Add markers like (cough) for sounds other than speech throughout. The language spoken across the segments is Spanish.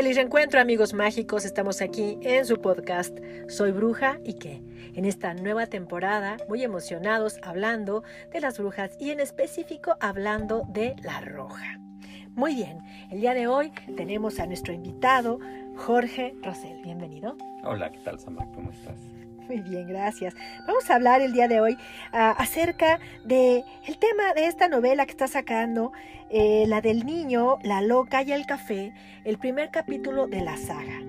Feliz reencuentro amigos mágicos, estamos aquí en su podcast Soy Bruja y qué. En esta nueva temporada, muy emocionados hablando de las brujas y en específico hablando de la roja. Muy bien, el día de hoy tenemos a nuestro invitado Jorge Rosel. Bienvenido. Hola, ¿qué tal Samar? ¿Cómo estás? Muy bien, gracias. Vamos a hablar el día de hoy ah, acerca de el tema de esta novela que está sacando, eh, la del niño, la loca y el café, el primer capítulo de la saga.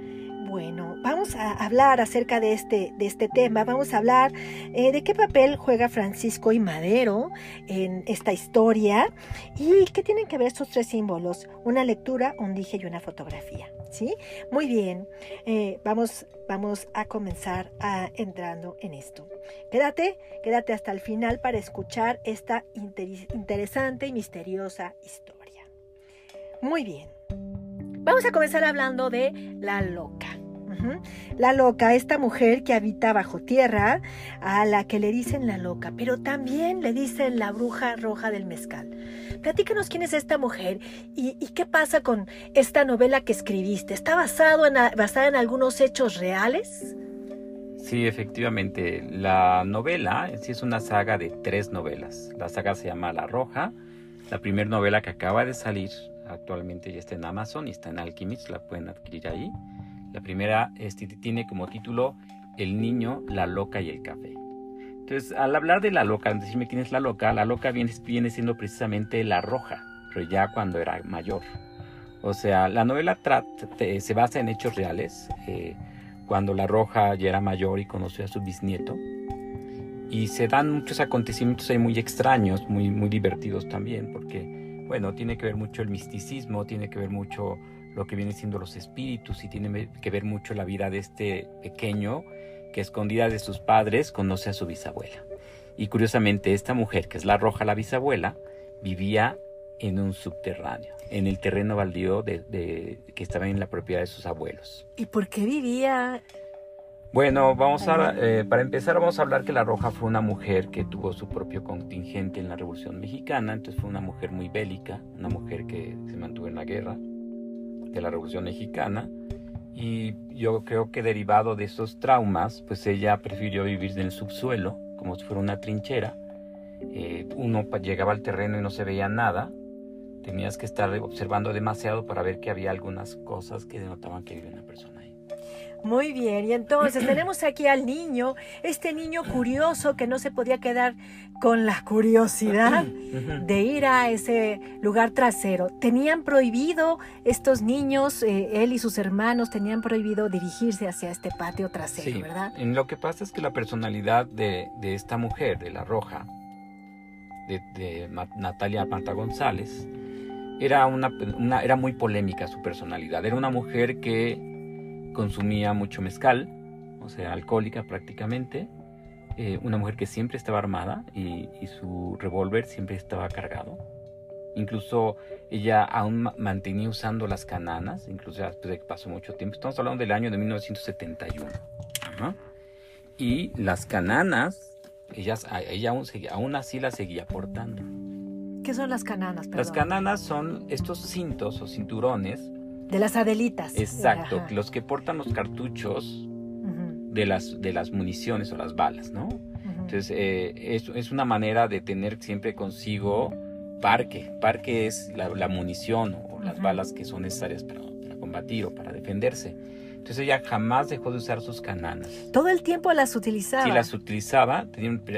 Bueno, vamos a hablar acerca de este, de este tema, vamos a hablar eh, de qué papel juega Francisco y Madero en esta historia y qué tienen que ver estos tres símbolos, una lectura, un dije y una fotografía. Muy bien, eh, vamos, vamos a comenzar a, entrando en esto. Quédate, quédate hasta el final para escuchar esta interesante y misteriosa historia. Muy bien, vamos a comenzar hablando de la loca. La loca, esta mujer que habita bajo tierra, a la que le dicen la loca, pero también le dicen la bruja roja del mezcal. Platícanos quién es esta mujer y, qué pasa con esta novela que escribiste. ¿Está basado en, basada en algunos hechos reales? Sí, efectivamente. La novela sí es una saga de tres novelas. La saga se llama La Roja. La primera novela que acaba de salir actualmente ya está en Amazon y está en Alchemist, la pueden adquirir ahí. La primera tiene como título El niño, la loca y el café. Entonces, al hablar de la loca, decirme quién es la loca, la loca viene, viene siendo precisamente la roja, pero ya cuando era mayor. O sea, la novela se basa en hechos reales, eh, cuando la roja ya era mayor y conoció a su bisnieto. Y se dan muchos acontecimientos ahí muy extraños, muy, muy divertidos también, porque, bueno, tiene que ver mucho el misticismo, tiene que ver mucho lo que vienen siendo los espíritus y tiene que ver mucho la vida de este pequeño que escondida de sus padres conoce a su bisabuela. Y curiosamente esta mujer, que es la roja, la bisabuela, vivía en un subterráneo, en el terreno baldío de, que estaba en la propiedad de sus abuelos. ¿Y por qué vivía? Bueno, vamos a, eh, para empezar vamos a hablar que la Roja fue una mujer que tuvo su propio contingente en la Revolución Mexicana, entonces fue una mujer muy bélica, una mujer que se mantuvo en la guerra de la Revolución Mexicana y yo creo que derivado de esos traumas, pues ella prefirió vivir en el subsuelo, como si fuera una trinchera. Eh, uno llegaba al terreno y no se veía nada. Tenías que estar observando demasiado para ver que había algunas cosas que denotaban que vivía una persona. Muy bien, y entonces tenemos aquí al niño, este niño curioso que no se podía quedar con la curiosidad de ir a ese lugar trasero. Tenían prohibido estos niños, eh, él y sus hermanos tenían prohibido dirigirse hacia este patio trasero, sí. ¿verdad? Lo que pasa es que la personalidad de, esta mujer, de la Roja, de, Natalia Mata González, era, una, era muy polémica su personalidad. Era una mujer que consumía mucho mezcal, o sea, alcohólica prácticamente. Eh, una mujer que siempre estaba armada y, su revólver siempre estaba cargado. Incluso ella aún mantenía usando las cananas, incluso después de que pasó mucho tiempo. Estamos hablando del año de 1971. Y las cananas, ellas, ella aún, aún así las seguía portando. ¿Qué son las cananas? Las cananas son estos cintos o cinturones de las adelitas. Exacto, los que portan los cartuchos de, las, de las municiones o las balas, ¿no? Entonces, eh, es, es, una manera de tener siempre consigo parque. Parque es la, munición o las balas que son necesarias para, para, combatir o para defenderse. Entonces ella jamás dejó de usar sus cananas. Todo el tiempo las utilizaba. Sí, las utilizaba.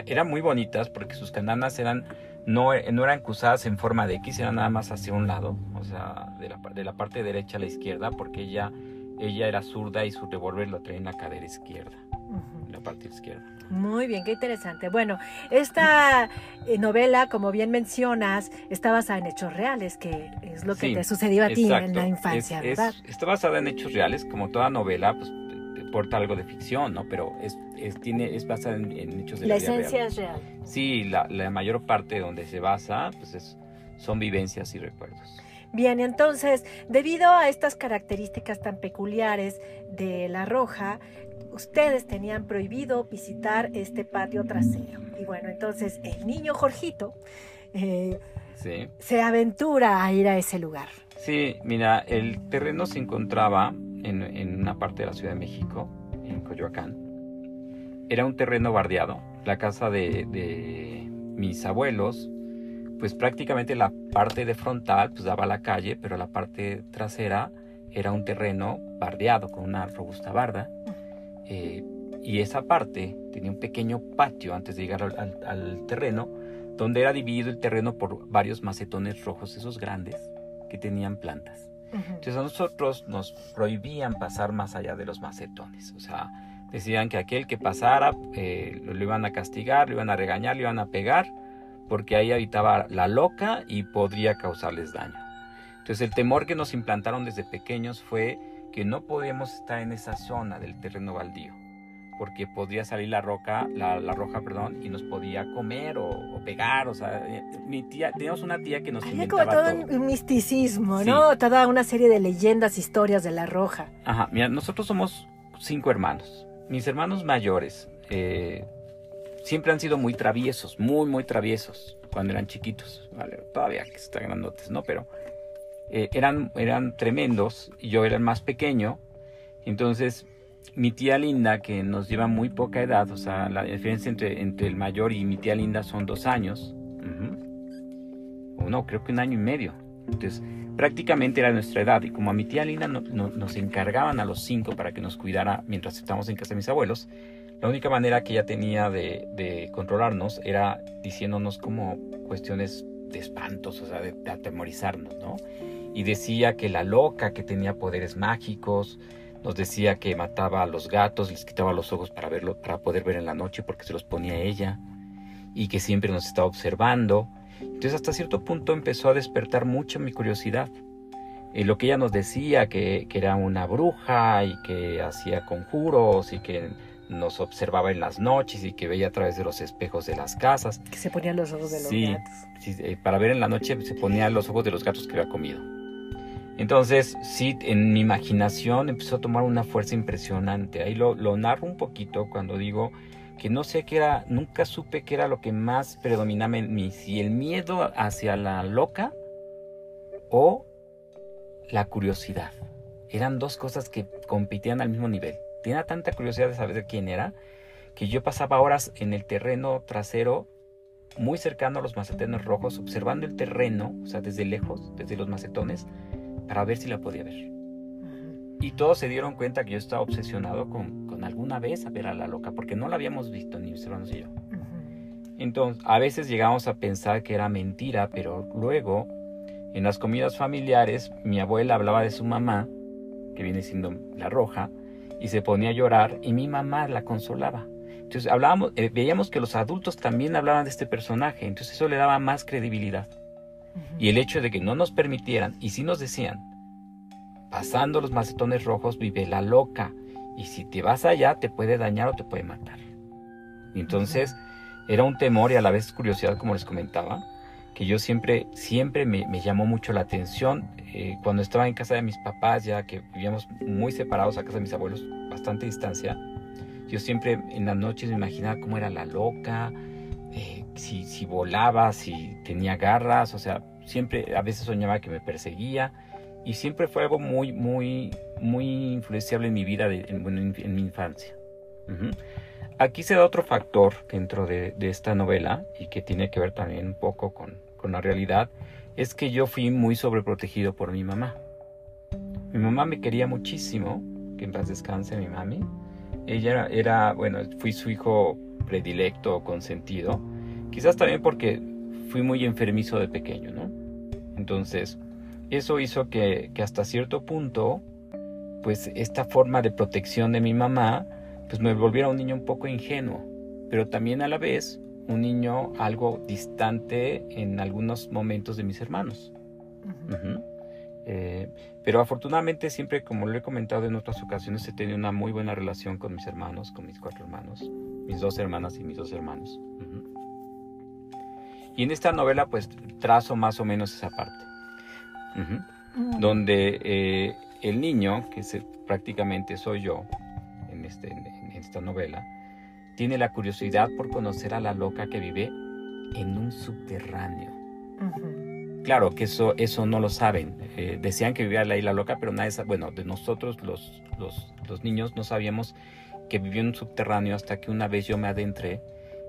eran muy bonitas porque sus cananas eran no, no eran cruzadas en forma de X, eran nada más hacia un lado, o sea, de la, de la parte derecha a la izquierda, porque ella, ella era zurda y su revólver lo traía en la cadera izquierda, en la parte izquierda. Muy bien, qué interesante. Bueno, esta eh, novela, como bien mencionas, está basada en hechos reales, que es lo que te sucedió a ti en la infancia, ¿verdad? está basada en hechos reales, como toda novela, pues porta algo de ficción, ¿no? Pero es, es, tiene, es basada en, hechos de la, la esencia es real. Sí, la, la, mayor parte donde se basa, pues es, son vivencias y recuerdos. Bien, entonces, debido a estas características tan peculiares de La Roja, ustedes tenían prohibido visitar este patio trasero. Y bueno, entonces el niño Jorgito eh, se aventura a ir a ese lugar. Sí, mira, el terreno se encontraba en, una parte de la Ciudad de México, en Coyoacán. Era un terreno bardeado. La casa de, de mis abuelos, pues prácticamente la parte de frontal pues daba a la calle, pero la parte trasera era un terreno bardeado con una robusta barda. Eh, y esa parte tenía un pequeño patio antes de llegar al, terreno, donde era dividido el terreno por varios macetones rojos, esos grandes, que tenían plantas. Entonces a nosotros nos prohibían pasar más allá de los macetones. O sea, decían que aquel que pasara eh, lo, iban a castigar, lo iban a regañar, lo iban a pegar, porque ahí habitaba la loca y podría causarles daño. Entonces el temor que nos implantaron desde pequeños fue que no podíamos estar en esa zona del terreno baldío, porque podría salir la roca, la, roja, perdón, y nos podía comer o, pegar, o sea, eh, mi tía, teníamos una tía que nos Había como todo, un misticismo, ¿no? Toda una serie de leyendas, historias de la roja. Ajá, mira, nosotros somos cinco hermanos. Mis hermanos mayores eh, siempre han sido muy traviesos, muy, muy traviesos cuando eran chiquitos, ¿vale? Todavía que están grandotes, ¿no? Pero eh, eran, eran tremendos y yo era el más pequeño. Entonces, mi tía Linda, que nos lleva muy poca edad, o sea, la diferencia entre, entre el mayor y mi tía Linda son dos años, o no, creo que un año y medio. Entonces, prácticamente era nuestra edad. Y como a mi tía Linda nos encargaban a los cinco para que nos cuidara mientras estábamos en casa de mis abuelos, la única manera que ella tenía de, de controlarnos era diciéndonos como cuestiones de espantos, o sea, de atemorizarnos, ¿no? Y decía que la loca que tenía poderes mágicos, nos decía que mataba a los gatos, les quitaba los ojos para verlo, para poder ver en la noche porque se los ponía ella y que siempre nos estaba observando. Entonces hasta cierto punto empezó a despertar mucho mi curiosidad. Y lo que ella nos decía, que, que era una bruja y que hacía conjuros y que nos observaba en las noches y que veía a través de los espejos de las casas. Que se ponía los ojos de los gatos. Sí, eh, para ver en la noche se ponía los ojos de los gatos que había comido. Entonces, sí, en mi imaginación empezó a tomar una fuerza impresionante. Ahí lo, narro un poquito cuando digo que no sé qué era, nunca supe qué era lo que más predominaba en mí, si el miedo hacia la loca o la curiosidad. Eran dos cosas que competían al mismo nivel. Tenía tanta curiosidad de saber quién era que yo pasaba horas en el terreno trasero muy cercano a los macetones rojos, observando el terreno, o sea, desde lejos, desde los macetones, para ver si la podía ver. Y todos se dieron cuenta que yo estaba obsesionado con, con alguna vez a ver a la loca, porque no la habíamos visto ni mis hermanos y yo. Entonces, a veces llegamos a pensar que era mentira, pero luego, en las comidas familiares, mi abuela hablaba de su mamá, que viene siendo la roja, y se ponía a llorar, y mi mamá la consolaba. Entonces, hablábamos, eh, veíamos que los adultos también hablaban de este personaje, entonces eso le daba más credibilidad. Y el hecho de que no nos permitieran, y si nos decían, pasando los macetones rojos vive la loca, y si te vas allá te puede dañar o te puede matar. Entonces era un temor y a la vez curiosidad, como les comentaba, que yo siempre, siempre me, llamó mucho la atención. Eh, cuando estaba en casa de mis papás, ya que vivíamos muy separados a casa de mis abuelos, bastante distancia, yo siempre en las noches me imaginaba cómo era la loca, eh, si, si volaba, si tenía garras, o sea, siempre a veces soñaba que me perseguía y siempre fue algo muy, muy, muy influenciable en mi vida, en, mi infancia. Aquí se da otro factor dentro de, esta novela y que tiene que ver también un poco con, con la realidad, es que yo fui muy sobreprotegido por mi mamá. Mi mamá me quería muchísimo, que en paz descanse mi mami. Ella era, era bueno, fui su hijo predilecto consentido. Quizás también porque fui muy enfermizo de pequeño, ¿no? Entonces, eso hizo que, que hasta cierto punto, pues esta forma de protección de mi mamá, pues me volviera un niño un poco ingenuo, pero también a la vez un niño algo distante en algunos momentos de mis hermanos. Eh, pero afortunadamente siempre, como lo he comentado en otras ocasiones, he tenido una muy buena relación con mis hermanos, con mis cuatro hermanos, mis dos hermanas y mis dos hermanos. Y en esta novela pues trazo más o menos esa parte, mm. donde eh, el niño, que prácticamente soy yo en, este, en, esta novela, tiene la curiosidad por conocer a la loca que vive en un subterráneo. Claro que eso, eso no lo saben eh, decían que vivía la isla loca, pero nadie, bueno, de nosotros los, los, los niños no sabíamos que vivía en un subterráneo hasta que una vez yo me adentré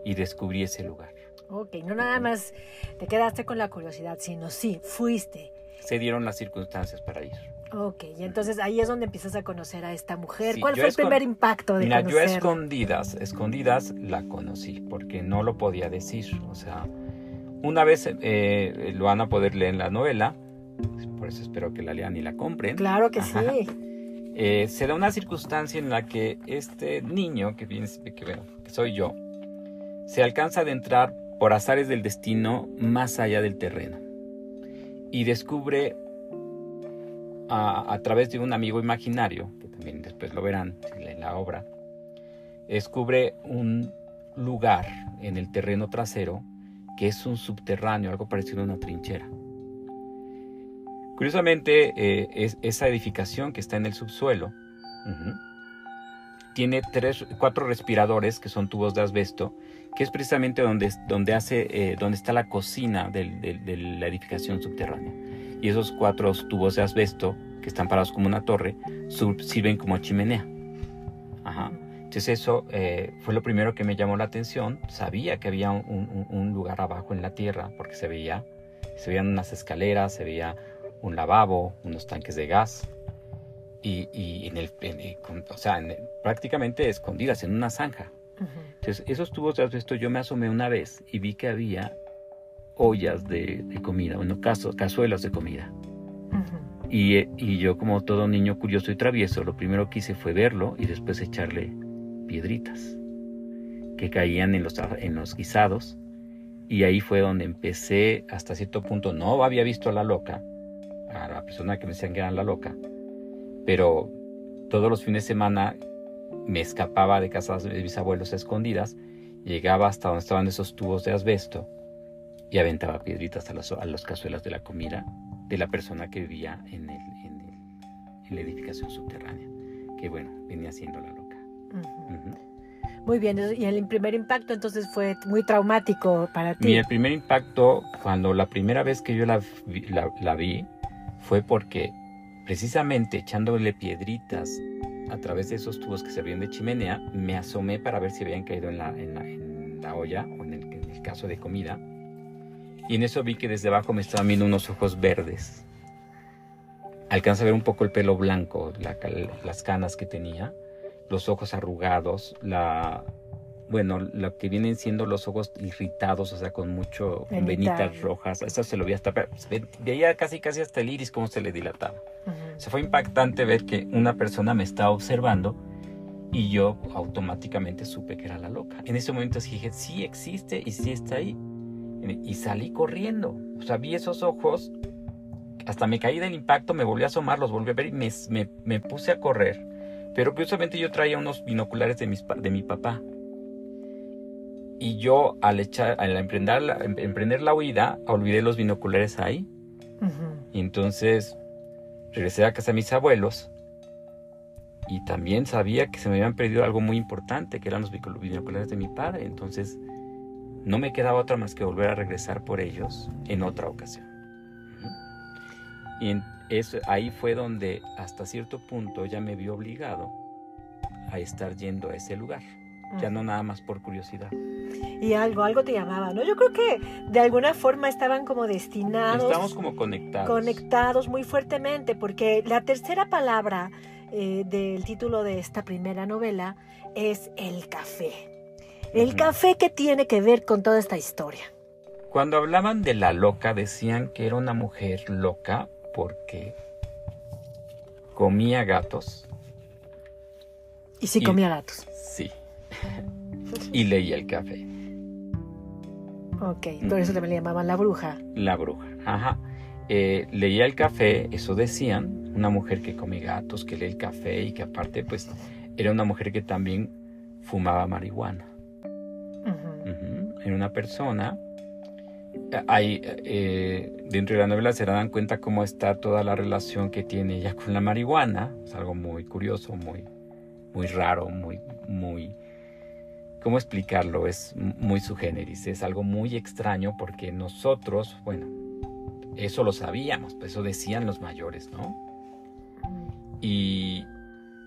y descubrí ese lugar. Ok, no nada más te quedaste con la curiosidad, sino sí, fuiste. Se dieron las circunstancias para ir. Ok, y entonces ahí es donde empiezas a conocer a esta mujer. ¿Cuál fue el primer impacto de Mira, yo a escondidas, escondidas la conocí, porque no lo podía decir. O sea, una vez eh, lo van a poder leer en la novela, por eso espero que la lean y la compren. Claro que sí. Eh, se da una circunstancia en la que este niño, que, viene, que, bueno, que soy yo, se alcanza a adentrar por azares del destino más allá del terreno y descubre a, través de un amigo imaginario, que también después lo verán en la obra, descubre un lugar en el terreno trasero que es un subterráneo, algo parecido a una trinchera. Curiosamente, eh, es, esa edificación que está en el subsuelo tiene tres, cuatro respiradores que son tubos de asbesto, que es precisamente donde, donde, hace, eh, donde está la cocina de la edificación subterránea y esos cuatro tubos de asbesto que están parados como una torre sirven como chimenea. Ajá. Entonces eso eh, fue lo primero que me llamó la atención. Sabía que había un, lugar abajo en la tierra porque se veía, se veían unas escaleras, se veía un lavabo, unos tanques de gas y, en el, o sea, prácticamente escondidas en una zanja. Entonces esos tubos de asbesto yo me asomé una vez y vi que había ollas de, comida, bueno, cazuelas de comida. y, y, yo como todo niño curioso y travieso, lo primero que hice fue verlo y después echarle piedritas que caían en los, en los guisados. Y ahí fue donde empecé, hasta cierto punto, no había visto a la loca, a la persona que me decían que era la loca, pero todos los fines de semana me escapaba de casa de mis abuelos a escondidas, llegaba hasta donde estaban esos tubos de asbesto y aventaba piedritas a las, a cazuelas de la comida de la persona que vivía en, el, en, la edificación subterránea, que bueno, venía siendo la loca. Muy bien, y el primer impacto entonces fue muy traumático para ti. Mi el primer impacto, cuando la primera vez que yo la, la, vi, fue porque precisamente echándole piedritas a través de esos tubos que servían de chimenea, me asomé para ver si habían caído en la, en la, olla o en el, en el caso de comida y en eso vi que desde abajo me estaban viendo unos ojos verdes. Alcanza a ver un poco el pelo blanco, las canas que tenía, los ojos arrugados, la, bueno, lo que vienen siendo los ojos irritados, o sea, con mucho, con venitas rojas. Eso se lo vi hasta, veía casi casi hasta el iris cómo se le dilataba. Se fue impactante ver que una persona me estaba observando y yo automáticamente supe que era la loca. En ese momento dije, sí existe y sí está ahí y salí corriendo. O sea, vi esos ojos, hasta me caí del impacto, me volví a asomar, los volví a ver y me, me, puse a correr. Pero curiosamente yo traía unos binoculares de, mis, de mi papá. Y yo al, echar, al emprender, la, em, emprender la huida, olvidé los binoculares ahí. Y entonces regresé a casa de mis abuelos. Y también sabía que se me habían perdido algo muy importante, que eran los binoculares de mi padre. Entonces no me quedaba otra más que volver a regresar por ellos en otra ocasión. Y eso, ahí fue donde hasta cierto punto ya me vi obligado a estar yendo a ese lugar, ya no nada más por curiosidad. Y algo, algo te llamaba, ¿no? Yo creo que de alguna forma estaban como destinados. Estamos como conectados. Conectados muy fuertemente, porque la tercera palabra eh, del título de esta primera novela es el café. El café que tiene que ver con toda esta historia. Cuando hablaban de la loca decían que era una mujer loca porque comía gatos. ¿Y sí comía gatos? Sí. Y leía el café. Ok, por eso también le llamaban la bruja. La bruja, ajá. Eh, leía el café, eso decían, una mujer que come gatos, que lee el café y que aparte pues era una mujer que también fumaba marihuana en una persona, hay, eh, dentro de la novela se dan cuenta cómo está toda la relación que tiene ella con la marihuana. Es algo muy curioso, muy, muy raro, muy, muy... ¿Cómo explicarlo? Es muy su generis, es algo muy extraño porque nosotros, bueno, Eso lo sabíamos, pues eso decían los mayores, ¿no? Y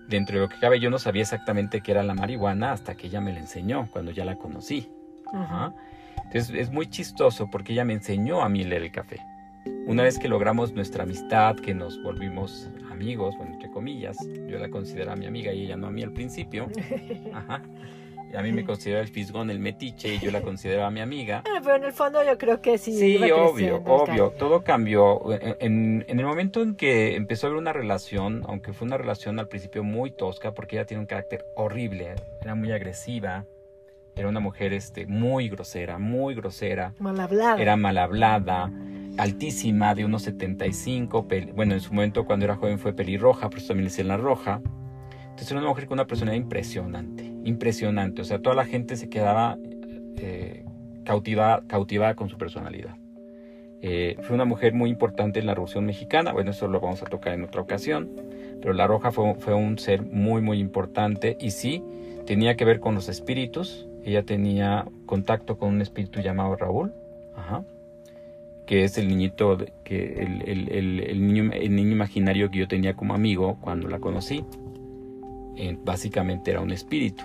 dentro de lo que cabe yo no sabía exactamente qué era la marihuana hasta que ella me la enseñó, cuando ya la conocí. Ajá. Entonces es muy chistoso porque ella me enseñó a mí leer el café. Una vez que logramos nuestra amistad, que nos volvimos amigos, bueno, entre comillas, yo la consideraba mi amiga y ella no a mí al principio. (laughs) Ajá. A mí me considera el fisgón, el metiche, y yo la consideraba mi amiga. Ah, pero en el fondo yo creo que sí. Sí, obvio, obvio. Todo cambió. En, en, el momento en que empezó a haber una relación, aunque fue una relación al principio muy tosca, porque ella tiene un carácter horrible, era muy agresiva, era una mujer este, muy grosera, muy grosera. Mal hablada. Era mal hablada, altísima, de unos 75. Bueno, en su momento cuando era joven fue pelirroja, pero también le decían la roja. Entonces era una mujer con una personalidad impresionante, impresionante. O sea, toda la gente se quedaba eh, cautivada, cautivada con su personalidad. Eh, fue una mujer muy importante en la Revolución Mexicana. Bueno, eso lo vamos a tocar en otra ocasión. Pero la Roja fue, un ser muy, muy importante y sí, tenía que ver con los espíritus. Ella tenía contacto con un espíritu llamado Raúl, que es el niñito, que el niño imaginario que yo tenía como amigo cuando la conocí básicamente era un espíritu.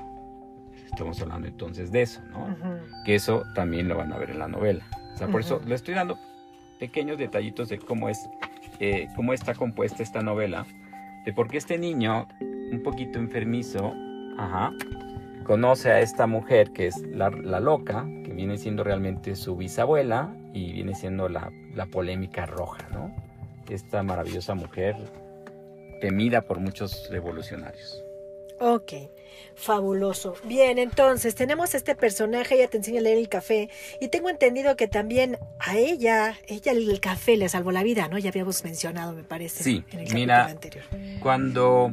Estamos hablando entonces de eso, ¿no? Que eso también lo van a ver en la novela. O sea, por eso le estoy dando pequeños detallitos de cómo es, eh, cómo está compuesta esta novela, de por qué este niño, un poquito enfermizo, ajá, conoce a esta mujer que es la, la, loca, que viene siendo realmente su bisabuela y viene siendo la, la polémica roja, ¿no? Esta maravillosa mujer temida por muchos revolucionarios. Ok, fabuloso. Bien, entonces tenemos este personaje, ella te enseña a leer el café y tengo entendido que también a ella, ella el café le salvó la vida, ¿no? Ya habíamos mencionado, me parece. Sí, en el mira, anterior. cuando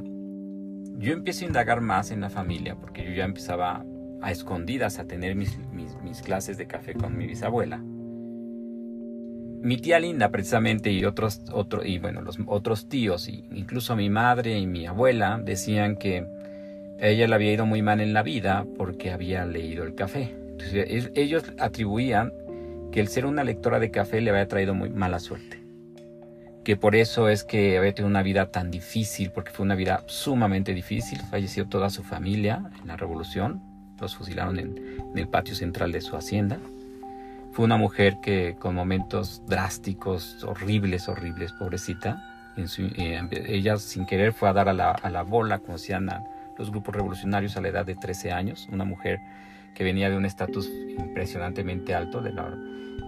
yo empiezo a indagar más en la familia, porque yo ya empezaba a escondidas a tener mis, mis, clases de café con mi bisabuela. Mi tía Linda precisamente y otros, otro, y bueno, los otros tíos, incluso mi madre y mi abuela decían que ella le había ido muy mal en la vida porque había leído el café. Entonces, ellos atribuían que el ser una lectora de café le había traído muy mala suerte. Que por eso es que había tenido una vida tan difícil, porque fue una vida sumamente difícil. Falleció toda su familia en la revolución. Los fusilaron en, el patio central de su hacienda. Fue una mujer que con momentos drásticos, horribles, horribles, pobrecita. Eh, ella sin querer fue a dar a la, bola, como decían, los grupos revolucionarios a la edad de 13 años, una mujer que venía de un estatus impresionantemente alto. De la,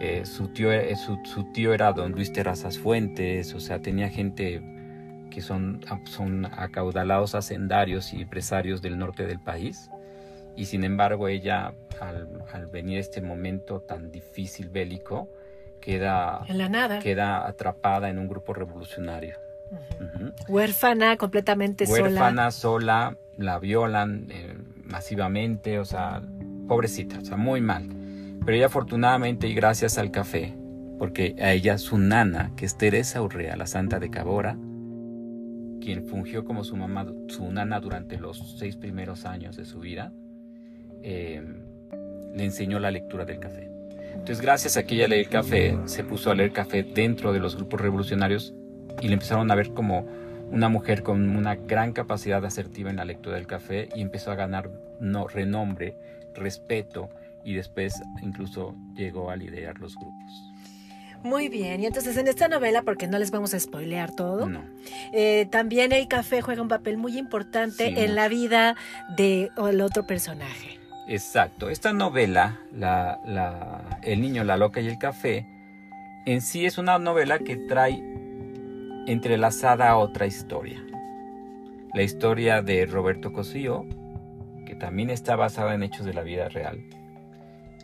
eh, su, tío, eh, su, tío era don Luis Terrazas Fuentes, o sea, tenía gente que son, son acaudalados hacendarios y empresarios del norte del país. Y sin embargo ella, al, venir este momento tan difícil bélico, queda, en la nada. queda atrapada en un grupo revolucionario. Huérfana, completamente sola. Huérfana, sola, la violan eh, masivamente, o sea, pobrecita, o sea, muy mal. Pero ella afortunadamente y gracias al café, porque a ella su nana, que es Teresa Urrea, la santa de Cabora, quien fungió como su mamá, su nana durante los seis primeros años de su vida, eh, le enseñó la lectura del café. Entonces, gracias a que ella leía el café, se puso a leer café dentro de los grupos revolucionarios y le empezaron a ver como una mujer con una gran capacidad asertiva en la lectura del café y empezó a ganar no, renombre, respeto y después incluso llegó a liderar los grupos. Muy bien, y entonces en esta novela, porque no les vamos a spoilear todo, eh, también el café juega un papel muy importante en la vida del de, otro personaje. Exacto, esta novela, El niño, la loca y el café, en sí es una novela que trae entrelazada a otra historia. La historia de Roberto Cosío, que también está basada en hechos de la vida real.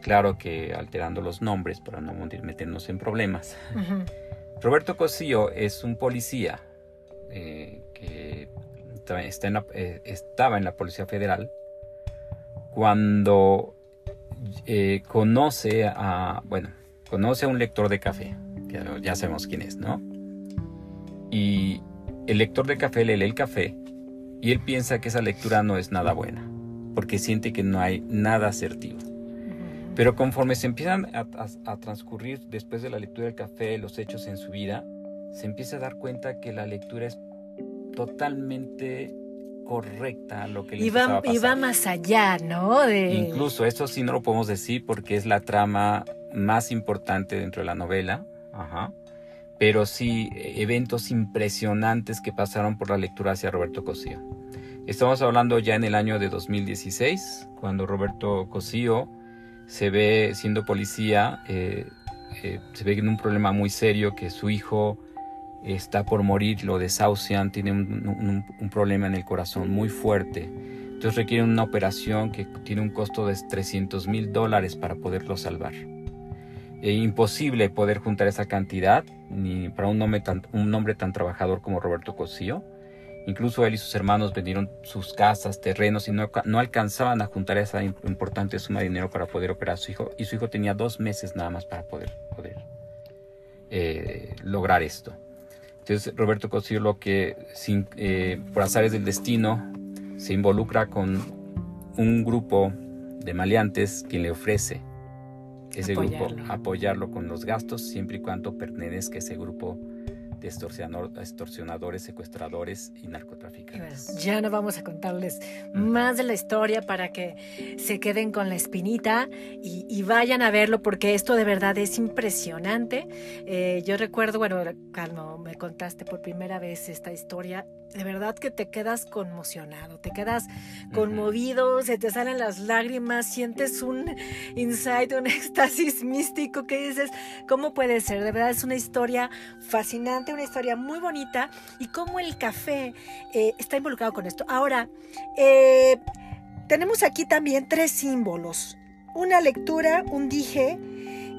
Claro que alterando los nombres para no meternos en problemas. Roberto Cosío es un policía eh, que eh, estaba en la Policía Federal cuando eh, conoce a, bueno, conoce a un lector de café, que ya sabemos quién es, ¿no? Y el lector de café le lee el café y él piensa que esa lectura no es nada buena, porque siente que no hay nada asertivo. Pero conforme se empiezan a, transcurrir después de la lectura del café los hechos en su vida, se empieza a dar cuenta que la lectura es totalmente correcta a lo que le y va, y va más allá, ¿no? De... Incluso eso sí no lo podemos decir porque es la trama más importante dentro de la novela. Ajá pero sí eventos impresionantes que pasaron por la lectura hacia Roberto Cosío. Estamos hablando ya en el año de 2016, cuando Roberto Cosío se ve siendo policía, eh, eh, se ve en un problema muy serio que su hijo está por morir, lo desahucian, tiene un, un problema en el corazón muy fuerte. Entonces requiere una operación que tiene un costo de 300 mil dólares para poderlo salvar. Es imposible poder juntar esa cantidad ni para un hombre tan, un hombre tan trabajador como Roberto Cosío. Incluso él y sus hermanos vendieron sus casas, terrenos y no, no, alcanzaban a juntar esa importante suma de dinero para poder operar a su hijo. Y su hijo tenía dos meses nada más para poder, poder eh, lograr esto. Entonces Roberto Cosío lo que eh, por azares del destino se involucra con un grupo de maleantes quien le ofrece ese grupo, apoyarlo con los gastos, siempre y cuando pertenezca a ese grupo de extorsionadores, secuestradores y narcotraficantes. ya no vamos a contarles más de la historia para que se queden con la espinita y, vayan a verlo porque esto de verdad es impresionante. Eh, yo recuerdo, bueno, cuando me contaste por primera vez esta historia, de verdad que te quedas conmocionado, te quedas conmovido, se te salen las lágrimas, sientes un insight, un (laughs) éxtasis místico que dices, ¿cómo puede ser? De verdad es una historia fascinante, una historia muy bonita y cómo el café eh, está involucrado con esto. Ahora, eh, tenemos aquí también tres símbolos, una lectura, un dije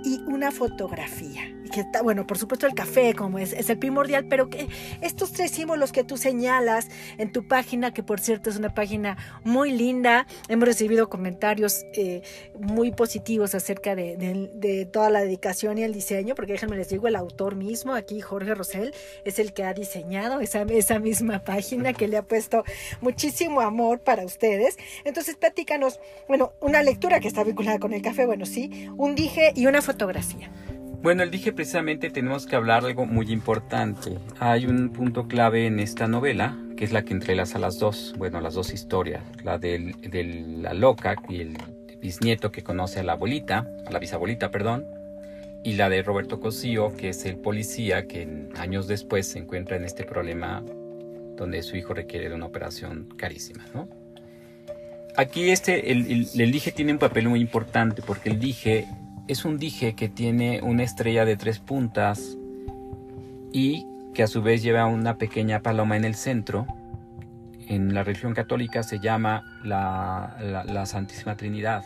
y una fotografía que está, bueno, por supuesto el café como es, es el primordial, pero que estos tres símbolos que tú señalas en tu página, que por cierto es una página muy linda, hemos recibido comentarios eh, muy positivos acerca de, de, toda la dedicación y el diseño, porque déjenme les digo, el autor mismo, aquí Jorge Rosell, es el que ha diseñado esa, esa misma página, que le ha puesto muchísimo amor para ustedes. Entonces, platícanos, bueno, una lectura que está vinculada con el café, bueno, sí, un dije y una fotografía. Bueno, el dije precisamente tenemos que hablar algo muy importante. Hay un punto clave en esta novela, que es la que entrelaza las dos, bueno, las dos historias, la de la loca y el bisnieto que conoce a la abuelita, a la bisabuelita, perdón, y la de Roberto Cosío, que es el policía que años después se encuentra en este problema donde su hijo requiere de una operación carísima, ¿no? Aquí este, el, el dije tiene un papel muy importante porque el dije es un dije que tiene una estrella de tres puntas y que a su vez lleva una pequeña paloma en el centro. En la religión católica se llama la, Santísima Trinidad.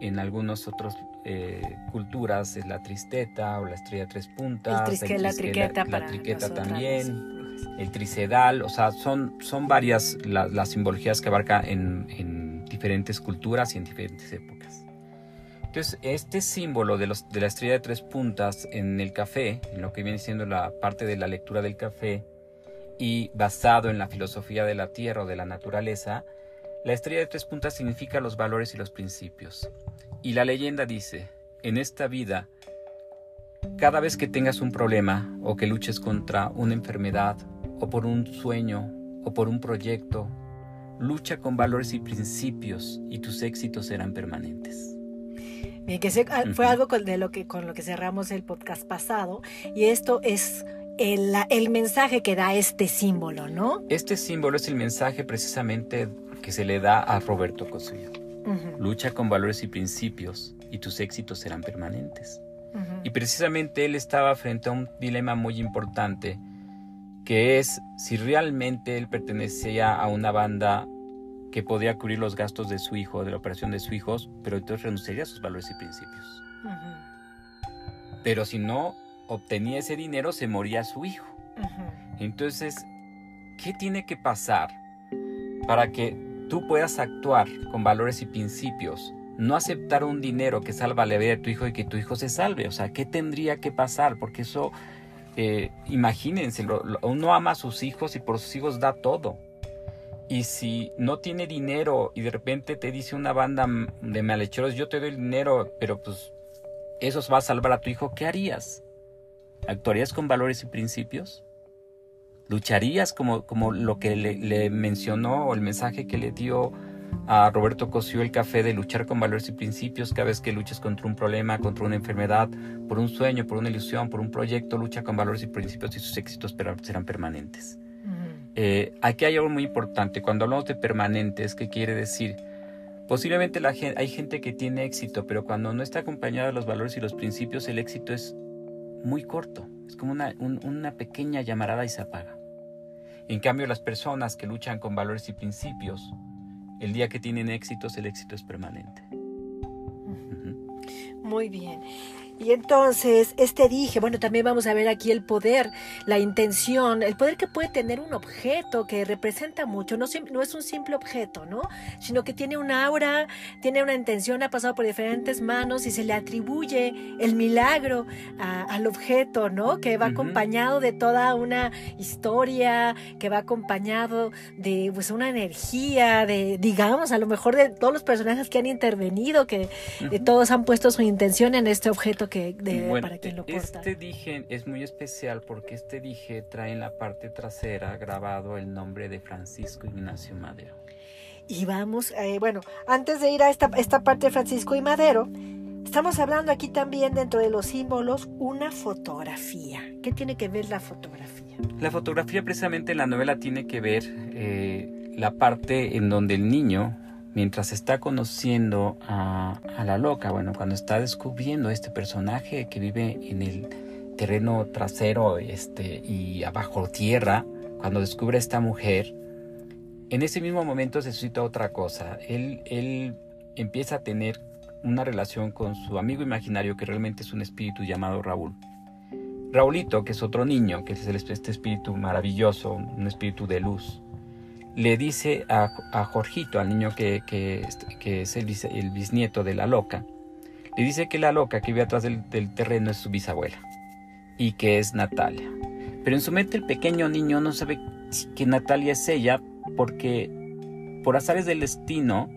En algunas otras eh, culturas es la tristeta o la estrella de tres puntas. la triqueta, la, triqueta también. El tricedal, o sea, son, son varias las simbologías que abarca en, en diferentes culturas y en diferentes épocas. Entonces, este símbolo de, la estrella de tres puntas en el café, en lo que viene siendo la parte de la lectura del café, y basado en la filosofía de la tierra o de la naturaleza, la estrella de tres puntas significa los valores y los principios. Y la leyenda dice, en esta vida, cada vez que tengas un problema o que luches contra una enfermedad o por un sueño o por un proyecto, lucha con valores y principios y tus éxitos serán permanentes. Bien, que ah, fue algo con, de lo que, con lo que cerramos el podcast pasado y esto es el, el, mensaje que da este símbolo, ¿no? Este símbolo es el mensaje precisamente que se le da a Roberto Cosillo. Lucha con valores y principios y tus éxitos serán permanentes. Y precisamente él estaba frente a un dilema muy importante, que es si realmente él pertenecía a una banda que podía cubrir los gastos de su hijo, de la operación de su hijo, pero entonces renunciaría a sus valores y principios. Pero si no obtenía ese dinero, se moría su hijo. Entonces, ¿qué tiene que pasar para que tú puedas actuar con valores y principios? No aceptar un dinero que salva la vida de tu hijo y que tu hijo se salve. O sea, ¿qué tendría que pasar? Porque eso, eh, imagínense, uno ama a sus hijos y por sus hijos da todo. Y si no tiene dinero y de repente te dice una banda de malhechoros, yo te doy el dinero, pero pues eso va a salvar a tu hijo, ¿qué harías? ¿Actuarías con valores y principios? ¿Lucharías como, como lo que le, le mencionó o el mensaje que le dio a Roberto Cosío el café de luchar con valores y principios cada vez que luches contra un problema, contra una enfermedad, por un sueño, por una ilusión, por un proyecto, lucha con valores y principios y sus éxitos serán permanentes. Eh, aquí hay algo muy importante. Cuando hablamos de permanentes, ¿qué quiere decir? Posiblemente la gente, hay gente que tiene éxito, pero cuando no está acompañado de los valores y los principios, el éxito es muy corto. Es como una, una pequeña llamarada y se apaga. En cambio, las personas que luchan con valores y principios, el día que tienen éxitos, el éxito es permanente. Muy bien. Y entonces, este dije, bueno, también vamos a ver aquí el poder, la intención, el poder que puede tener un objeto que representa mucho, no, no es un simple objeto, ¿no? Sino que tiene un aura, tiene una intención, ha pasado por diferentes manos y se le atribuye el milagro al objeto, ¿no? Que va acompañado de toda una historia, que va acompañado de pues una energía, de, digamos, a lo mejor de todos los personajes que han intervenido, que todos han puesto su intención en este objeto que para quien lo porta. Este dije es muy especial porque este dije trae en la parte trasera grabado el nombre de Francisco Ignacio Madero. Y vamos, eh, bueno, antes de ir a esta, esta parte de Francisco y Madero, estamos hablando aquí también dentro de los símbolos una fotografía. ¿Qué tiene que ver la fotografía? La fotografía precisamente en la novela tiene que ver eh, la parte en donde el niño mientras está conociendo a, la loca, bueno, cuando está descubriendo este personaje que vive en el terreno trasero este, y abajo tierra, cuando descubre a esta mujer, en ese mismo momento se suscita otra cosa. Él, él empieza a tener una relación con su amigo imaginario que realmente es un espíritu llamado Raúl. Raulito, que es otro niño, que es este espíritu maravilloso, un espíritu de luz le dice a, a Jorgito, al niño que, es el, bisnieto de la loca, le dice que la loca que vive atrás del, terreno es su bisabuela y que es Natalia. Pero en su mente el pequeño niño no sabe que Natalia es ella porque por azares del destino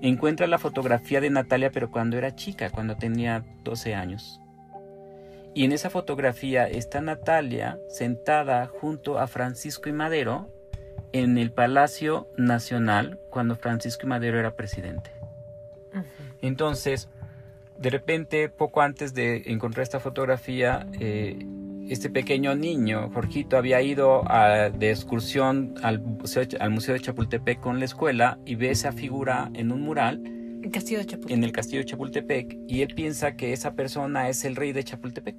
encuentra la fotografía de Natalia pero cuando era chica, cuando tenía 12 años. Y en esa fotografía está Natalia sentada junto a Francisco y Madero en el Palacio Nacional cuando Francisco Madero era presidente. Entonces, de repente, poco antes de encontrar esta fotografía, eh, este pequeño niño, Jorgito, había ido de excursión al museo, de Chapultepec con la escuela y ve esa figura en un mural. En el castillo de Chapultepec. Y él piensa que esa persona es el rey de Chapultepec.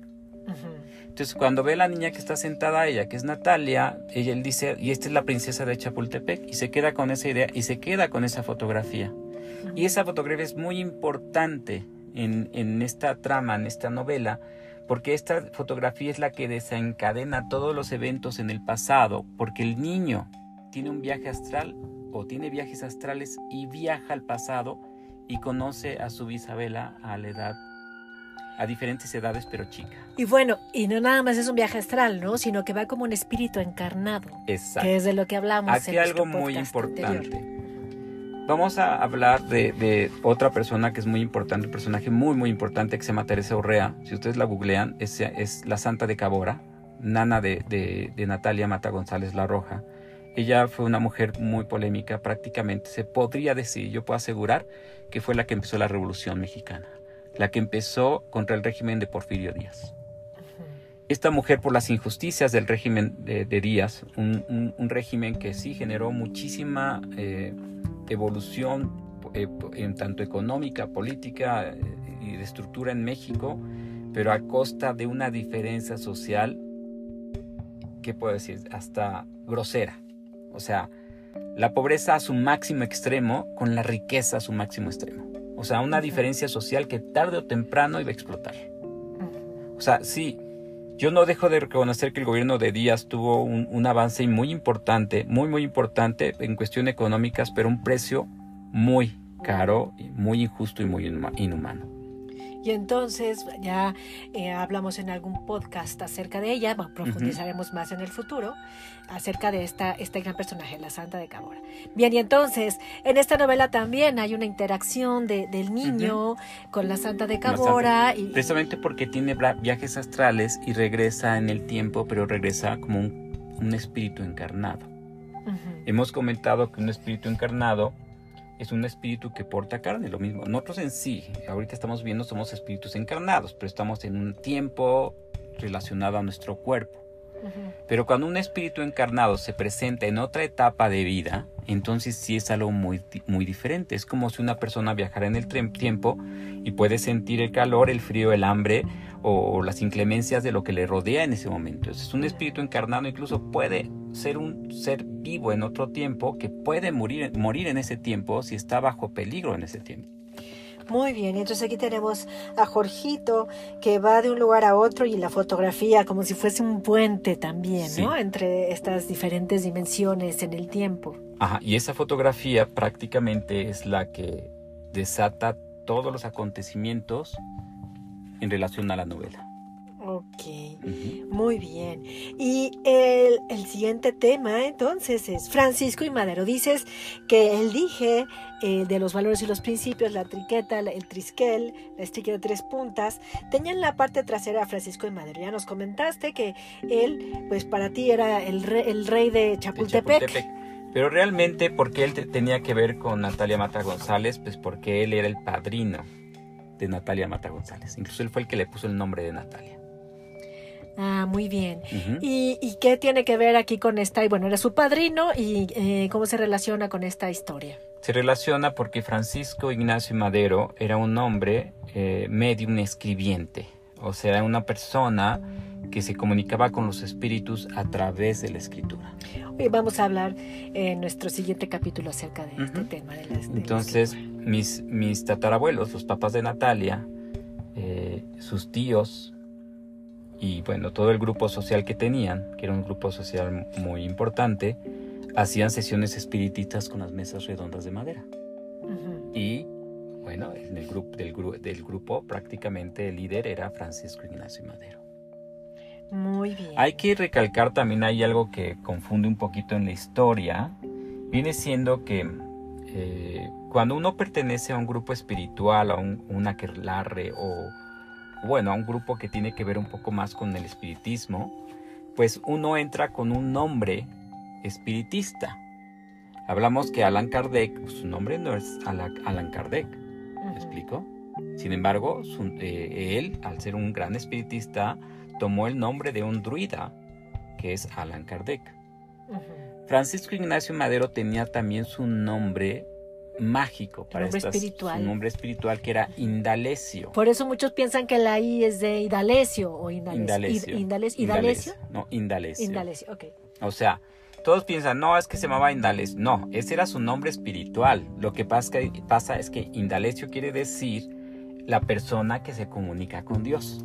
Entonces, cuando ve a la niña que está sentada ella, que es Natalia, ella él dice, y esta es la princesa de Chapultepec, y se queda con esa idea y se queda con esa fotografía. Y esa fotografía es muy importante en, en esta trama, en esta novela, porque esta fotografía es la que desencadena todos los eventos en el pasado, porque el niño tiene un viaje astral o tiene viajes astrales y viaja al pasado y conoce a su bisabela a la edad a diferentes edades, pero chica. Y bueno, y no nada más es un viaje astral, ¿no? Sino que va como un espíritu encarnado. Exacto. Que es de lo que hablamos. Aquí algo muy importante. Vamos a hablar de, otra persona que es muy importante, un personaje muy, muy importante que se llama Teresa Urrea. Si ustedes la googlean, es, es la santa de Cabora, nana de, de Natalia Mata González La Roja. Ella fue una mujer muy polémica, prácticamente se podría decir, yo puedo asegurar que fue la que empezó la Revolución Mexicana la que empezó contra el régimen de Porfirio Díaz. Esta mujer por las injusticias del régimen de, Díaz, un, régimen que sí generó muchísima eh, evolución eh, en tanto económica, política eh, y de estructura en México, pero a costa de una diferencia social, ¿qué puedo decir? Hasta grosera. O sea, la pobreza a su máximo extremo con la riqueza a su máximo extremo. O sea, una diferencia social que tarde o temprano iba a explotar. O sea, sí, yo no dejo de reconocer que el gobierno de Díaz tuvo un, avance muy importante, muy, muy importante en cuestión económicas, pero un precio muy caro, muy injusto y muy inhumano. Y entonces ya eh, hablamos en algún podcast acerca de ella, bueno, profundizaremos más en el futuro, acerca de esta, este gran personaje, la Santa de Cabora. Bien, y entonces en esta novela también hay una interacción de, del niño con la Santa de Cabora. Y... Precisamente porque tiene viajes astrales y regresa en el tiempo, pero regresa como un, un espíritu encarnado. Hemos comentado que un espíritu encarnado es un espíritu que porta carne, lo mismo. Nosotros en sí, ahorita estamos viendo, somos espíritus encarnados, pero estamos en un tiempo relacionado a nuestro cuerpo. Pero cuando un espíritu encarnado se presenta en otra etapa de vida, entonces sí es algo muy, muy diferente. Es como si una persona viajara en el tiempo y puede sentir el calor, el frío, el hambre o las inclemencias de lo que le rodea en ese momento. Es un espíritu encarnado incluso puede ser un ser vivo en otro tiempo que puede morir, morir en ese tiempo si está bajo peligro en ese tiempo. Muy bien, entonces aquí tenemos a Jorgito que va de un lugar a otro y la fotografía como si fuese un puente también, ¿no? Entre estas diferentes dimensiones en el tiempo. Ajá, y esa fotografía prácticamente es la que desata todos los acontecimientos en relación a la novela. Ok, muy bien. Y el, siguiente tema entonces es Francisco y Madero. Dices que el dije eh, de los valores y los principios, la triqueta, el trisquel, la sticker de tres puntas, tenían la parte trasera a Francisco y Madero. Ya nos comentaste que él, pues para ti era el rey, el rey de Chapultepec. Pero realmente, ¿por qué él tenía que ver con Natalia Mata González? Pues porque él era el padrino de Natalia Mata González. Incluso él fue el que le puso el nombre de Natalia. Ah, muy bien. ¿Y, qué tiene que ver aquí con esta? Y bueno, era su padrino y eh, cómo se relaciona con esta historia. Se relaciona porque Francisco Ignacio Madero era un hombre eh, medium escribiente, o sea, una persona que se comunicaba con los espíritus a través de la escritura. Hoy vamos a hablar en nuestro siguiente capítulo acerca de este tema. De Entonces, mis, mis tatarabuelos, los papás de Natalia, eh, sus tíos, y bueno, todo el grupo social que tenían, que era un grupo social muy importante, hacían sesiones espiritistas con las mesas redondas de madera. Y bueno, en el grupo, del, del grupo prácticamente el líder era Francisco Ignacio Madero. Muy bien. Hay que recalcar también hay algo que confunde un poquito en la historia. Viene siendo que eh, cuando uno pertenece a un grupo espiritual, a un, una querlarre o bueno, a un grupo que tiene que ver un poco más con el espiritismo, pues uno entra con un nombre espiritista. Hablamos que Alan Kardec, pues, su nombre no es Alan Kardec, ¿me explico? Sin embargo, eh, él, al ser un gran espiritista, tomó el nombre de un druida, que es Alan Kardec. Francisco Ignacio Madero tenía también su nombre mágico para nombre espiritual. un nombre espiritual que era Indalecio. Por eso muchos piensan que la I es de Indalecio o Indalecio. Indalecio. Indalecio. No, Indalecio. Indalecio, ok. O sea, todos piensan, no, es que se llamaba Indalecio. No, ese era su nombre espiritual. Lo que pasa, pasa es que Indalecio quiere decir la persona que se comunica con Dios.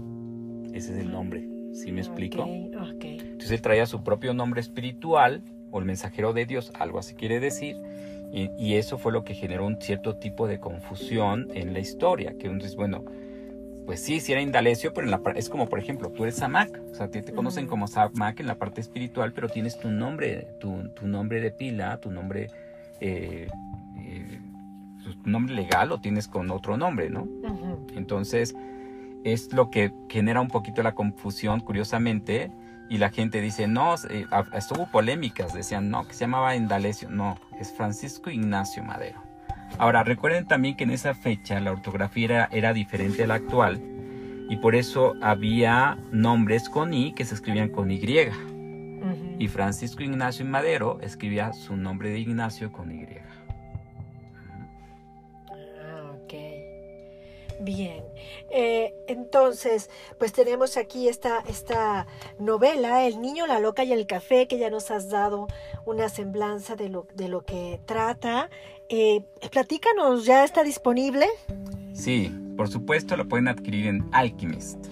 Ese es el nombre. ¿Sí me explico? Okay, Entonces él traía su propio nombre espiritual o el mensajero de Dios, algo así quiere decir y, eso fue lo que generó un cierto tipo de confusión en la historia, que uno dice, bueno, pues sí, sí era Indalecio, pero en la, es como, por ejemplo, tú eres Samak, o sea, te, te conocen como Samak en la parte espiritual, pero tienes tu nombre, tu, tu nombre de pila, tu nombre, eh, eh, tu nombre legal o tienes con otro nombre, ¿no? Entonces, es lo que genera un poquito la confusión, curiosamente, y la gente dice, no, eh, estuvo polémicas, decían, no, que se llamaba Indalecio, no, es Francisco Ignacio Madero. Ahora, recuerden también que en esa fecha la ortografía era, diferente a la actual y por eso había nombres con I que se escribían con Y. Y Francisco Ignacio Madero escribía su nombre de Ignacio con Y. Bien, eh, entonces, pues tenemos aquí esta, esta novela, El niño, la loca y el café, que ya nos has dado una semblanza de lo, de lo que trata. Eh, platícanos, ¿ya está disponible? Sí, por supuesto lo pueden adquirir en Alchemist.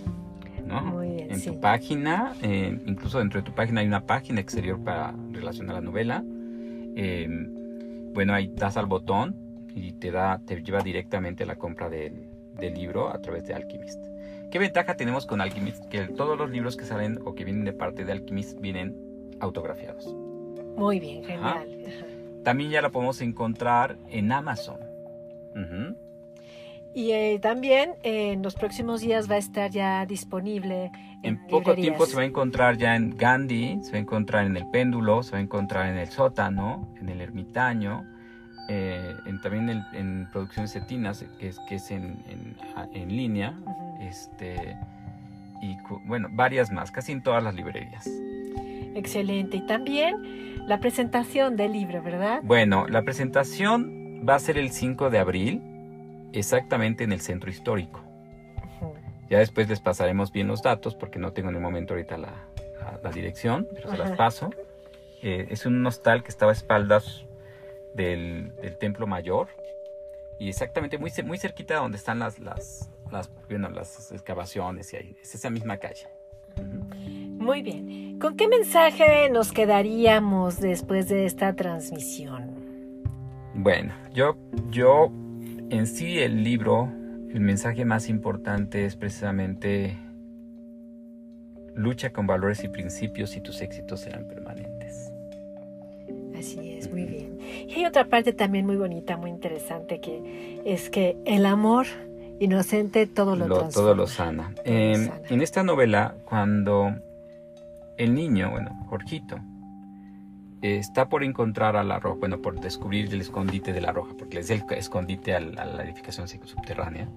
¿no? Muy bien, en tu página, eh, incluso dentro de tu página hay una página exterior para relacionar la novela. bueno, ahí das al botón y te da, te lleva directamente a la compra del, del libro a través de Alchemist. ¿Qué ventaja tenemos con Alchemist? Que todos los libros que salen o que vienen de parte de Alchemist vienen autografiados. Muy bien, genial. También ya la podemos encontrar en Amazon. Y eh, también eh, en los próximos días va a estar ya disponible. En, poco tiempo se va a encontrar ya en Gandhi, se va a encontrar en el péndulo, se va a encontrar en el sótano, en el ermitaño, eh, también en, producciones cetinas, que es, que es en, en, línea, este, y bueno, varias más, casi en todas las librerías. Excelente. Y también la presentación del libro, ¿verdad? Bueno, la presentación va a ser el 5 de abril, exactamente en el centro histórico. Ya después les pasaremos bien los datos, porque no tengo en el momento ahorita la, la, dirección, pero se las paso. Eh, es un hostal que estaba a espaldas del, del, templo mayor y exactamente muy, muy cerquita de donde están las, las, las, bueno, las excavaciones y ahí, es esa misma calle. Muy bien. ¿Con qué mensaje nos quedaríamos después de esta transmisión? Bueno, yo, yo en sí el libro, el mensaje más importante es precisamente lucha con valores y principios y tus éxitos serán permanentes. Así es, muy bien. Hay otra parte también muy bonita, muy interesante, que es que el amor inocente todo lo, lo Todo lo sana. En esta novela, cuando el niño, bueno, Jorgito, está por encontrar a la roja, bueno, por descubrir el escondite de la roja, porque es el escondite a la, edificación subterránea.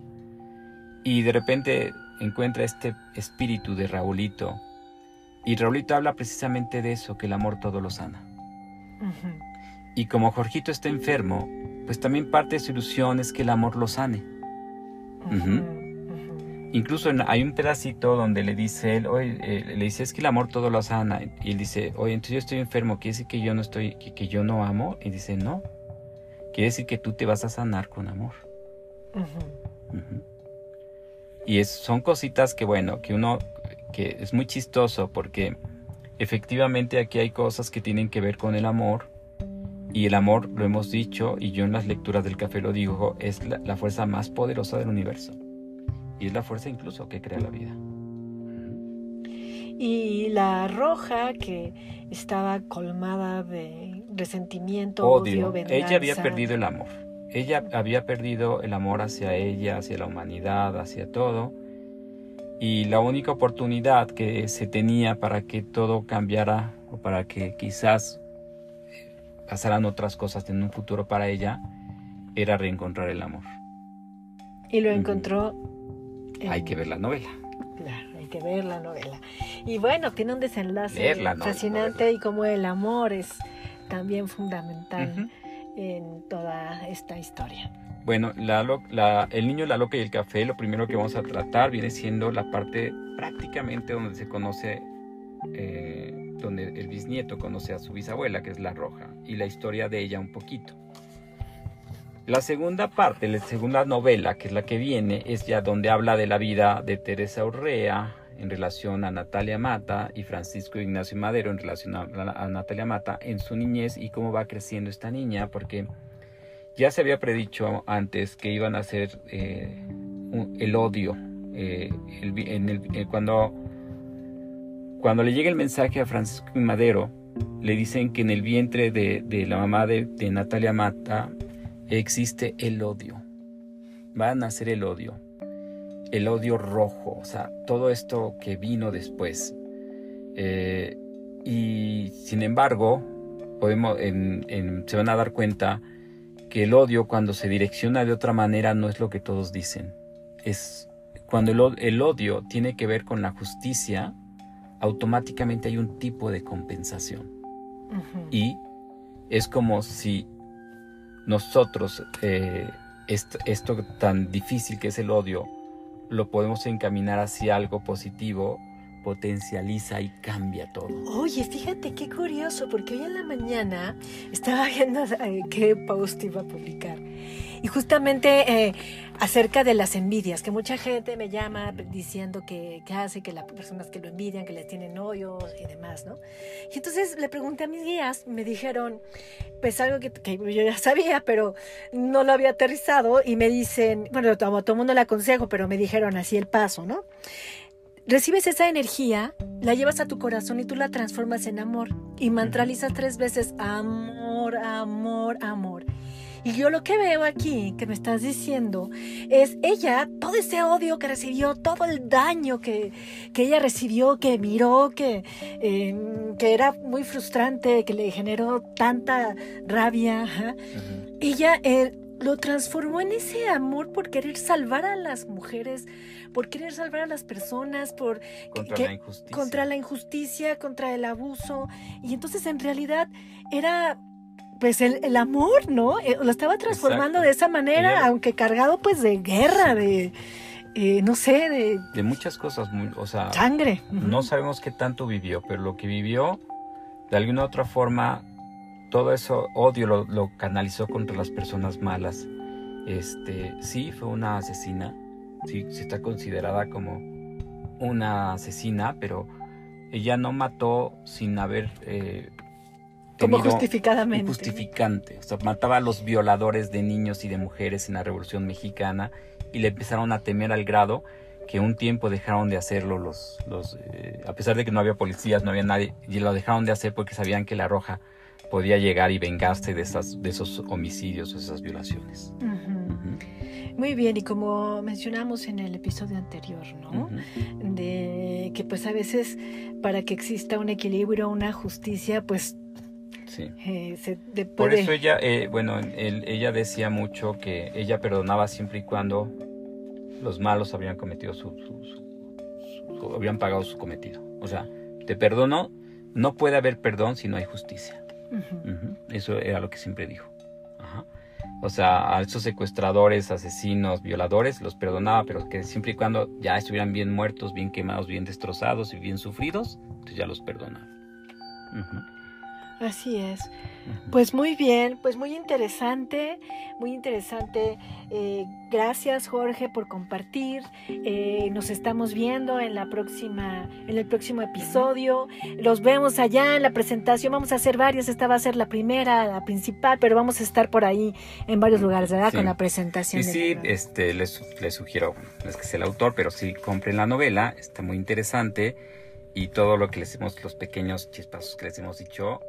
Y de repente encuentra este espíritu de Raulito. Y Raulito habla precisamente de eso, que el amor todo lo sana. Y como Jorgito está enfermo, pues también parte de su ilusión es que el amor lo sane. Incluso hay un pedacito donde le dice él, oye, eh, le dice, es que el amor todo lo sana. Y él dice, oye, entonces yo estoy enfermo, ¿quiere decir que yo no estoy, que, yo no amo? Y dice, no, quiere decir que tú te vas a sanar con amor. Y es, son cositas que, bueno, que uno, que es muy chistoso porque efectivamente aquí hay cosas que tienen que ver con el amor. Y el amor, lo hemos dicho, y yo en las lecturas del café lo digo, es la fuerza más poderosa del universo. Y es la fuerza incluso que crea la vida. Y la roja que estaba colmada de resentimiento, odio, Ella había perdido el amor. Ella había perdido el amor hacia ella, hacia la humanidad, hacia todo. Y la única oportunidad que se tenía para que todo cambiara o para que quizás pasaran otras cosas en un futuro para ella era reencontrar el amor. Y lo encontró hay que ver la novela. Claro, hay que ver la novela. Y bueno, tiene un desenlace fascinante y como el amor es también fundamental en toda esta historia. Bueno, la, el niño, la loca y el café, lo primero que vamos a tratar viene siendo la parte prácticamente donde se conoce, eh, donde el bisnieto conoce a su bisabuela, que es la roja, y la historia de ella un poquito. La segunda parte, la segunda novela, que es la que viene, es ya donde habla de la vida de Teresa Urrea en relación a Natalia Mata y Francisco Ignacio Madero en relación a, Natalia Mata en su niñez y cómo va creciendo esta niña, porque ya se había predicho antes que iban a ser eh, el odio. Eh, en el, eh, cuando, cuando le llega el mensaje a Francisco Madero, le dicen que en el vientre de, la mamá de, Natalia Mata existe el odio. Va a nacer el odio. El odio rojo, o sea, todo esto que vino después. Eh, y sin embargo, podemos, se van a dar cuenta que el odio cuando se direcciona de otra manera no es lo que todos dicen. Es cuando el, odio tiene que ver con la justicia, automáticamente hay un tipo de compensación. Y es como si nosotros eh, esto, tan difícil que es el odio, lo podemos encaminar hacia algo positivo, potencializa y cambia todo. Oye, fíjate qué curioso, porque hoy en la mañana estaba viendo eh, qué post iba a publicar. Y justamente eh, acerca de las envidias, que mucha gente me llama diciendo que, hace que las personas que lo envidian, que les tienen hoyos y demás, ¿no? Y entonces le pregunté a mis guías, me dijeron, pues algo que, yo ya sabía, pero no lo había aterrizado, y me dicen, bueno, todo, todo mundo le aconsejo, pero me dijeron así el paso, ¿no? Recibes esa energía, la llevas a tu corazón y tú la transformas en amor. Y mantralizas tres veces amor, amor, amor. Y yo lo que veo aquí, que me estás diciendo, es ella, todo ese odio que recibió, todo el daño que, que ella recibió, que miró, que, eh, que era muy frustrante, que le generó tanta rabia. Ella eh, lo transformó en ese amor por querer salvar a las mujeres, por querer salvar a las personas, por contra, la, injusticia. contra la injusticia, contra el abuso. Y entonces en realidad era pues el, amor, ¿no? Eh, lo estaba transformando de esa manera, aunque cargado pues de guerra, de... Eh, no sé, de... De muchas cosas, muy, o sea... Sangre. No sabemos qué tanto vivió, pero lo que vivió, de alguna u otra forma, todo eso odio lo, lo, canalizó contra las personas malas. Este, sí, fue una asesina, sí, sí está considerada como una asesina, pero ella no mató sin haber eh, como justificadamente. Justificante. O sea, mataba a los violadores de niños y de mujeres en la Revolución Mexicana y le empezaron a temer al grado que un tiempo dejaron de hacerlo los, los eh, a pesar de que no había policías, no había nadie, y lo dejaron de hacer porque sabían que la Roja podía llegar y vengarse de, esas, de esos homicidios o esas violaciones. Uh -huh. Muy bien, y como mencionamos en el episodio anterior, ¿no? Uh -huh. De que pues a veces para que exista un equilibrio, una justicia, pues Sí. Eh, se de, puede... Por eso ella, eh, bueno, él, ella decía mucho que ella perdonaba siempre y cuando los malos habían cometido su, su, su, su, habían pagado su cometido. O sea, te perdono, no puede haber perdón si no hay justicia. Uh -huh. Uh -huh. Eso era lo que siempre dijo. Ajá. O sea, a esos secuestradores, asesinos, violadores, los perdonaba, pero que siempre y cuando ya estuvieran bien muertos, bien quemados, bien destrozados y bien sufridos, entonces ya los perdonaba. Uh -huh. Así es. Pues muy bien, pues muy interesante, muy interesante. Eh, gracias Jorge por compartir. Eh, nos estamos viendo en la próxima, en el próximo episodio. Los vemos allá en la presentación. Vamos a hacer varias. Esta va a ser la primera, la principal, pero vamos a estar por ahí en varios lugares, ¿verdad? Sí. Con la presentación. Y sí, este, les, les sugiero, no es que sea el autor, pero sí compren la novela. Está muy interesante y todo lo que les hemos, los pequeños chispazos que les hemos dicho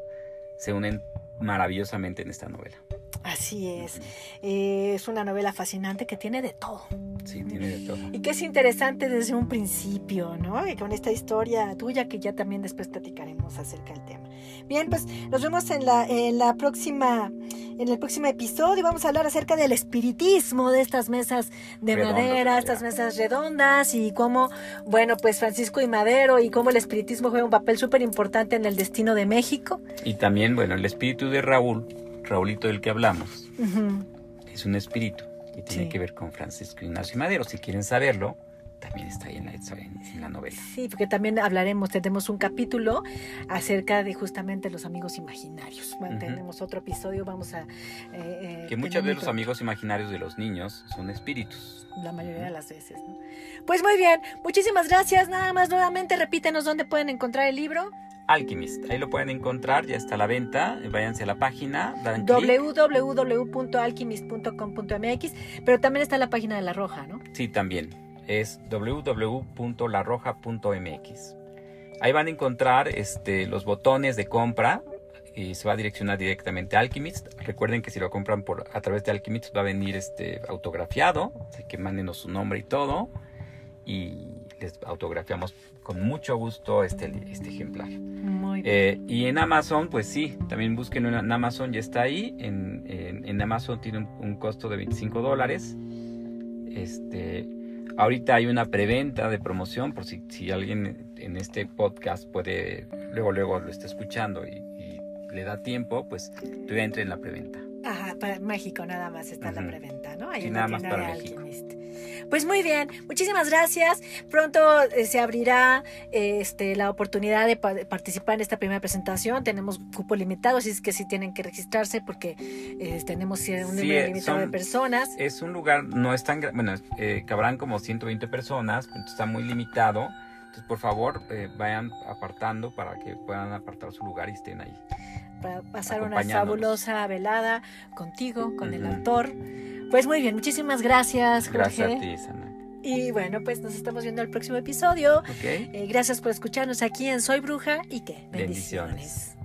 se unen maravillosamente en esta novela. Así es. Eh, es una novela fascinante que tiene de todo. Sí, tiene de todo. Y que es interesante desde un principio, ¿no? Y con esta historia tuya que ya también después platicaremos acerca del tema. Bien, pues nos vemos en la, en la próxima, en el próximo episodio. Vamos a hablar acerca del espiritismo de estas mesas de madera, estas mesas redondas y cómo, bueno, pues Francisco y Madero y cómo el espiritismo juega un papel súper importante en el destino de México. Y también, bueno, el espíritu de Raúl Raulito del que hablamos, uh -huh. es un espíritu y tiene sí. que ver con Francisco Ignacio Madero. Si quieren saberlo, también está ahí en la, en la, novela. Sí, porque también hablaremos, tenemos un capítulo acerca de justamente los amigos imaginarios. Bueno, uh -huh. Tenemos otro episodio, vamos a... Eh, que muchos de los amigos imaginarios de los niños son espíritus. La mayoría uh -huh. de las veces, ¿no? Pues muy bien, muchísimas gracias. Nada más nuevamente repítenos dónde pueden encontrar el libro. Alchemist. Ahí lo pueden encontrar, ya está a la venta. Váyanse a la página. www.alchemist.com.mx, pero también está la página de La Roja, ¿no? Sí, también. Es www.larroja.mx. Ahí van a encontrar este, los botones de compra y se va a direccionar directamente a Alchemist. Recuerden que si lo compran por, a través de Alchemist va a venir este, autografiado, así que mándenos su nombre y todo. Y les autografiamos con mucho gusto este, este ejemplar. Muy bien. Eh, y en Amazon, pues sí, también busquen en Amazon, ya está ahí. En, en, en Amazon tiene un, un, costo de 25 dólares. Este, ahorita hay una preventa de promoción, por si, si alguien en este podcast puede, luego, luego lo está escuchando y, y le da tiempo, pues todavía entre en la preventa. Ajá, para México nada más está uh -huh. la preventa, ¿no? Hay sí, nada más para México. Alchemist. Pues muy bien, muchísimas gracias. Pronto eh, se abrirá este, la oportunidad de, pa- de participar en esta primera presentación. Tenemos cupo limitado, así es que sí tienen que registrarse porque eh, tenemos un número eh, limitado de son- personas. Es un lugar, no es tan bueno, eh, cabrán como 120 personas, está muy limitado. Entonces, por favor, eh, vayan apartando para que puedan apartar su lugar y estén ahí. para pasar una fabulosa velada contigo, con el autor. Pues muy bien, muchísimas gracias, Jorge. Gracias a ti, Sana. Y bueno, pues nos estamos viendo el próximo episodio. ¿Ok? Eh, gracias por escucharnos aquí en Soy Bruja y que Bendiciones.